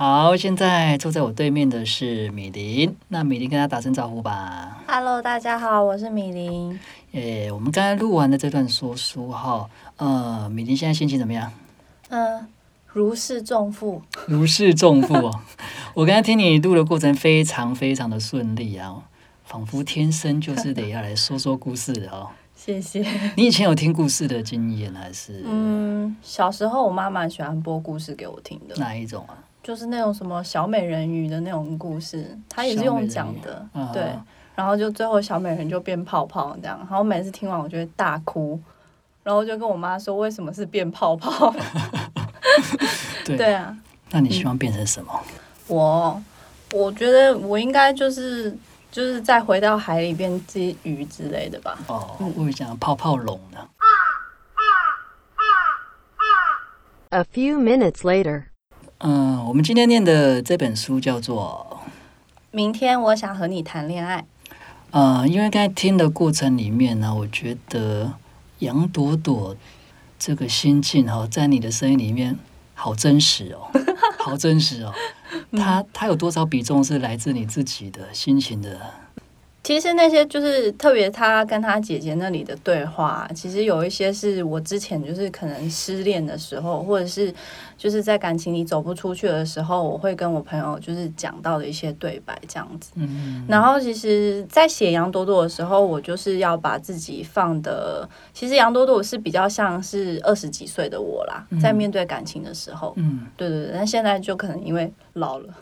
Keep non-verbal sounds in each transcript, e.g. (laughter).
好，现在坐在我对面的是米林，那米林跟他打声招呼吧。Hello，大家好，我是米林。诶，我们刚才录完的这段说书哈，呃，米林现在心情怎么样？嗯、如释重负。如释重负哦。(laughs) 我刚才听你录的过程非常非常的顺利啊，仿佛天生就是得要来说说故事的哦。(laughs) 谢谢。你以前有听故事的经验还是嗯，小时候我妈妈喜欢播故事给我听的，哪一种啊？就是那种什么小美人鱼的那种故事，他也是用讲的，对。然后就最后小美人就变泡泡这样，然后每次听完我就会大哭，然后就跟我妈说为什么是变泡泡？(laughs) (laughs) 对对啊，那你希望变成什么？我我觉得我应该就是就是再回到海里变只鱼之类的吧。哦，我会讲泡泡龙呢。A few minutes later. 嗯，我们今天念的这本书叫做明天我想和你谈恋爱。呃，因为刚才听的过程里面呢，我觉得杨朵朵这个心境哈、在你的声音里面好真实哦，(laughs) 好真实哦。它它有多少比重是来自你自己的心情的？其实那些就是特别他跟他姐姐那里的对话，其实有一些是我之前就是可能失恋的时候，或者是就是在感情里走不出去的时候，我会跟我朋友就是讲到的一些对白这样子。嗯，然后其实，在写杨朵朵的时候，我就是要把自己放的，其实杨朵朵是比较像是二十几岁的我啦，在面对感情的时候，嗯，对对对，但现在就可能因为老了，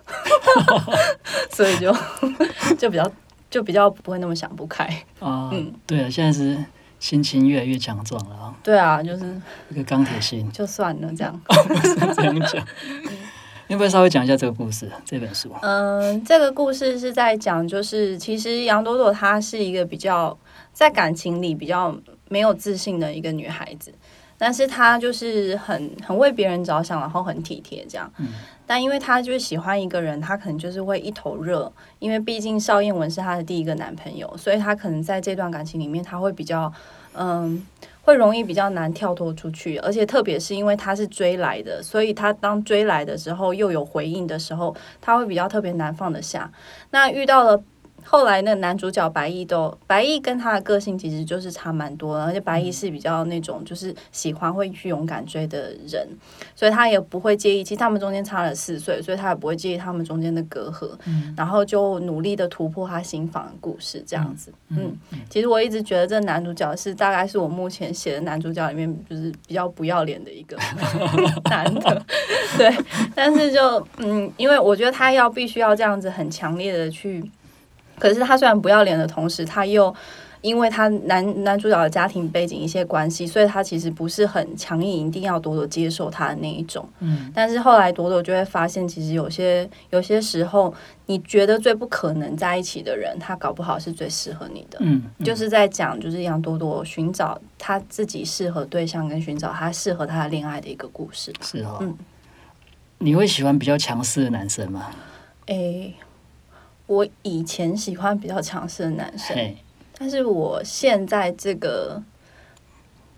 (laughs) (laughs) 所以就 (laughs) 就比较就比较不会那么想不开。啊、(laughs) 嗯对啊，现在是心情越来越强壮了啊，对啊，就是一个钢铁心，就算了这样。(laughs) 这样讲。要不要稍微讲一下这个故事？这本书嗯，这个故事是在讲，就是其实杨朵朵她是一个比较在感情里比较没有自信的一个女孩子，但是他就是很很为别人着想，然后很体贴这样。但因为他就是喜欢一个人，他可能就是会一头热，因为毕竟邵燕文是他的第一个男朋友，所以他可能在这段感情里面，他会比较嗯。会容易比较难跳脱出去，而且特别是因为他是追来的，所以他当追来的时候又有回应的时候，他会比较特别难放得下。那遇到了后来那个男主角白毅都，白毅跟他的个性其实就是差蛮多的，而且白毅是比较那种就是喜欢会去勇敢追的人，所以他也不会介意。其实他们中间差了四岁，所以他也不会介意他们中间的隔阂，然后就努力的突破他心房的故事这样子。嗯，其实我一直觉得这男主角是大概是我目前写的男主角里面就是比较不要脸的一个 (laughs) 男的，对。但是就嗯，因为我觉得他要必须要这样子很强烈的去，可是他虽然不要脸的同时，他又因为他男男主角的家庭背景一些关系，所以他其实不是很强硬，一定要朵朵接受他的那一种。嗯，但是后来朵朵就会发现，其实有些有些时候，你觉得最不可能在一起的人，他搞不好是最适合你的。嗯，嗯就是在讲，就是杨朵朵寻找他自己适合对象，跟寻找他适合他的恋爱的一个故事。是哦。嗯你会喜欢比较强势的男生吗？诶，我以前喜欢比较强势的男生，但是我现在这个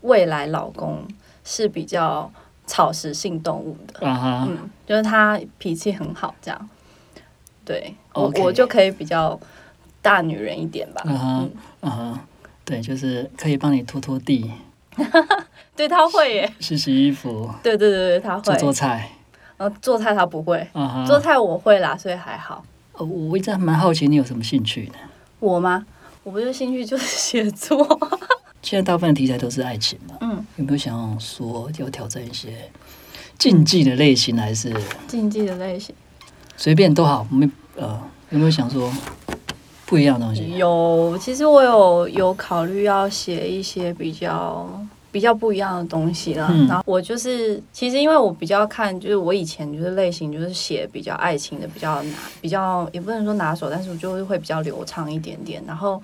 未来老公是比较草食性动物的，嗯，就是他脾气很好，这样。对我我就可以比较大女人一点吧。啊哈，啊哈，对，就是可以帮你拖拖地、(laughs) 对他会耶，洗洗衣服、对对对对，他会。做做菜，呃，做菜他不会。做菜我会啦，所以还好。呃我一直还蛮好奇你有什么兴趣的。我吗？我不是兴趣就是写作。(laughs) 现在大部分的题材都是爱情嘛，嗯，有没有想要说要挑战一些竞技的类型，还是竞技的类型随便都好？没呃，有没有想说不一样的东西？有，其实我有有考虑要写一些比较比较不一样的东西啦。嗯然后我就是，其实因为我比较看，就是我以前就是类型就是写比较爱情的，比较拿，比较也不能说拿手，但是我就是会比较流畅一点点。然后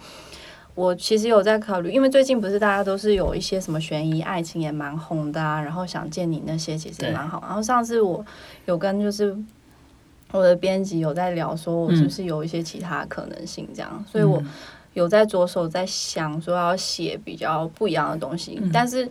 我其实有在考虑，因为最近不是大家都是有一些什么悬疑爱情也蛮红的啊，然后想见你那些其实也蛮好。然后上次我有跟就是。我的编辑有在聊，说我是不是有一些其他可能性这样，所以我有在着手在想说要写比较不一样的东西，但是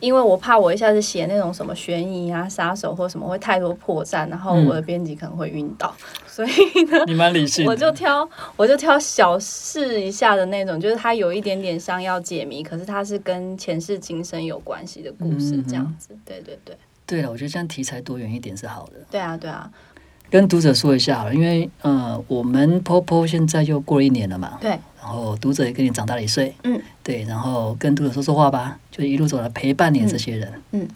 因为我怕我一下子写那种什么悬疑啊、杀手或什么会太多破绽，然后我的编辑可能会晕倒，(laughs) 所以呢，你蛮理性，我就挑我就挑小试一下的那种，就是它有一点点像要解谜，可是它是跟前世今生有关系的故事，这样子。对对对，对了，我觉得这样题材多元一点是好的。对啊对啊，跟读者说一下好了，因为呃，我们 Popo 现在又过了一年了嘛，对，然后读者也跟你长大了一岁，嗯，对，然后跟读者说说话吧，就一路走来陪伴你这些人，嗯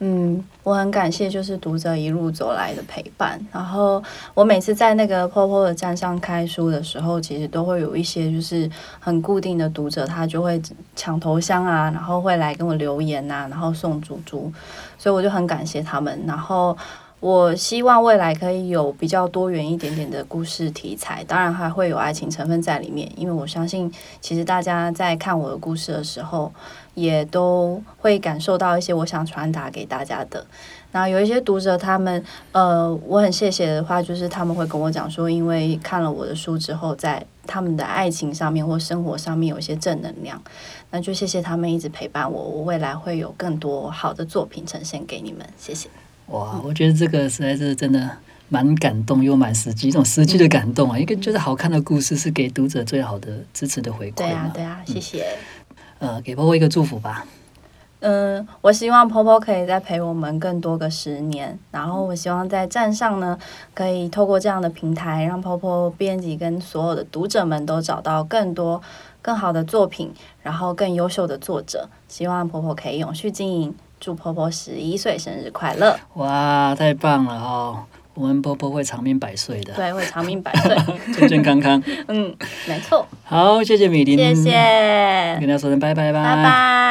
嗯，我很感谢就是读者一路走来的陪伴。然后我每次在那个 POPO 的站上开书的时候，其实都会有一些就是很固定的读者，他就会抢头香啊，然后会来跟我留言呐、然后送猪猪，所以我就很感谢他们。然后。我希望未来可以有比较多元一点点的故事题材，当然还会有爱情成分在里面，因为我相信，其实大家在看我的故事的时候，也都会感受到一些我想传达给大家的。那有一些读者，他们呃，我很谢谢的话，就是他们会跟我讲说，因为看了我的书之后，在他们的爱情上面或生活上面有一些正能量，那就谢谢他们一直陪伴我，我未来会有更多好的作品呈现给你们，谢谢。哇，我觉得这个实在是真的蛮感动又蛮实际，一种实际的感动啊，一个就是好看的故事是给读者最好的支持的回馈嘛，对啊，对啊，谢谢。呃，给 Popo 一个祝福吧，嗯，我希望 Popo 可以再陪我们更多个十年，然后我希望在站上呢，可以透过这样的平台，让 Popo 编辑跟所有的读者们都找到更多更好的作品，然后更优秀的作者。希望 Popo 可以永续经营，祝 Popo 十一岁生日快乐！哇，太棒了哦！我们 Popo 会长命百岁的，对，会长命百岁。(laughs) 健健康康。(laughs) 嗯，没错。好，谢谢米林，谢谢，跟大家说声拜拜吧，拜拜。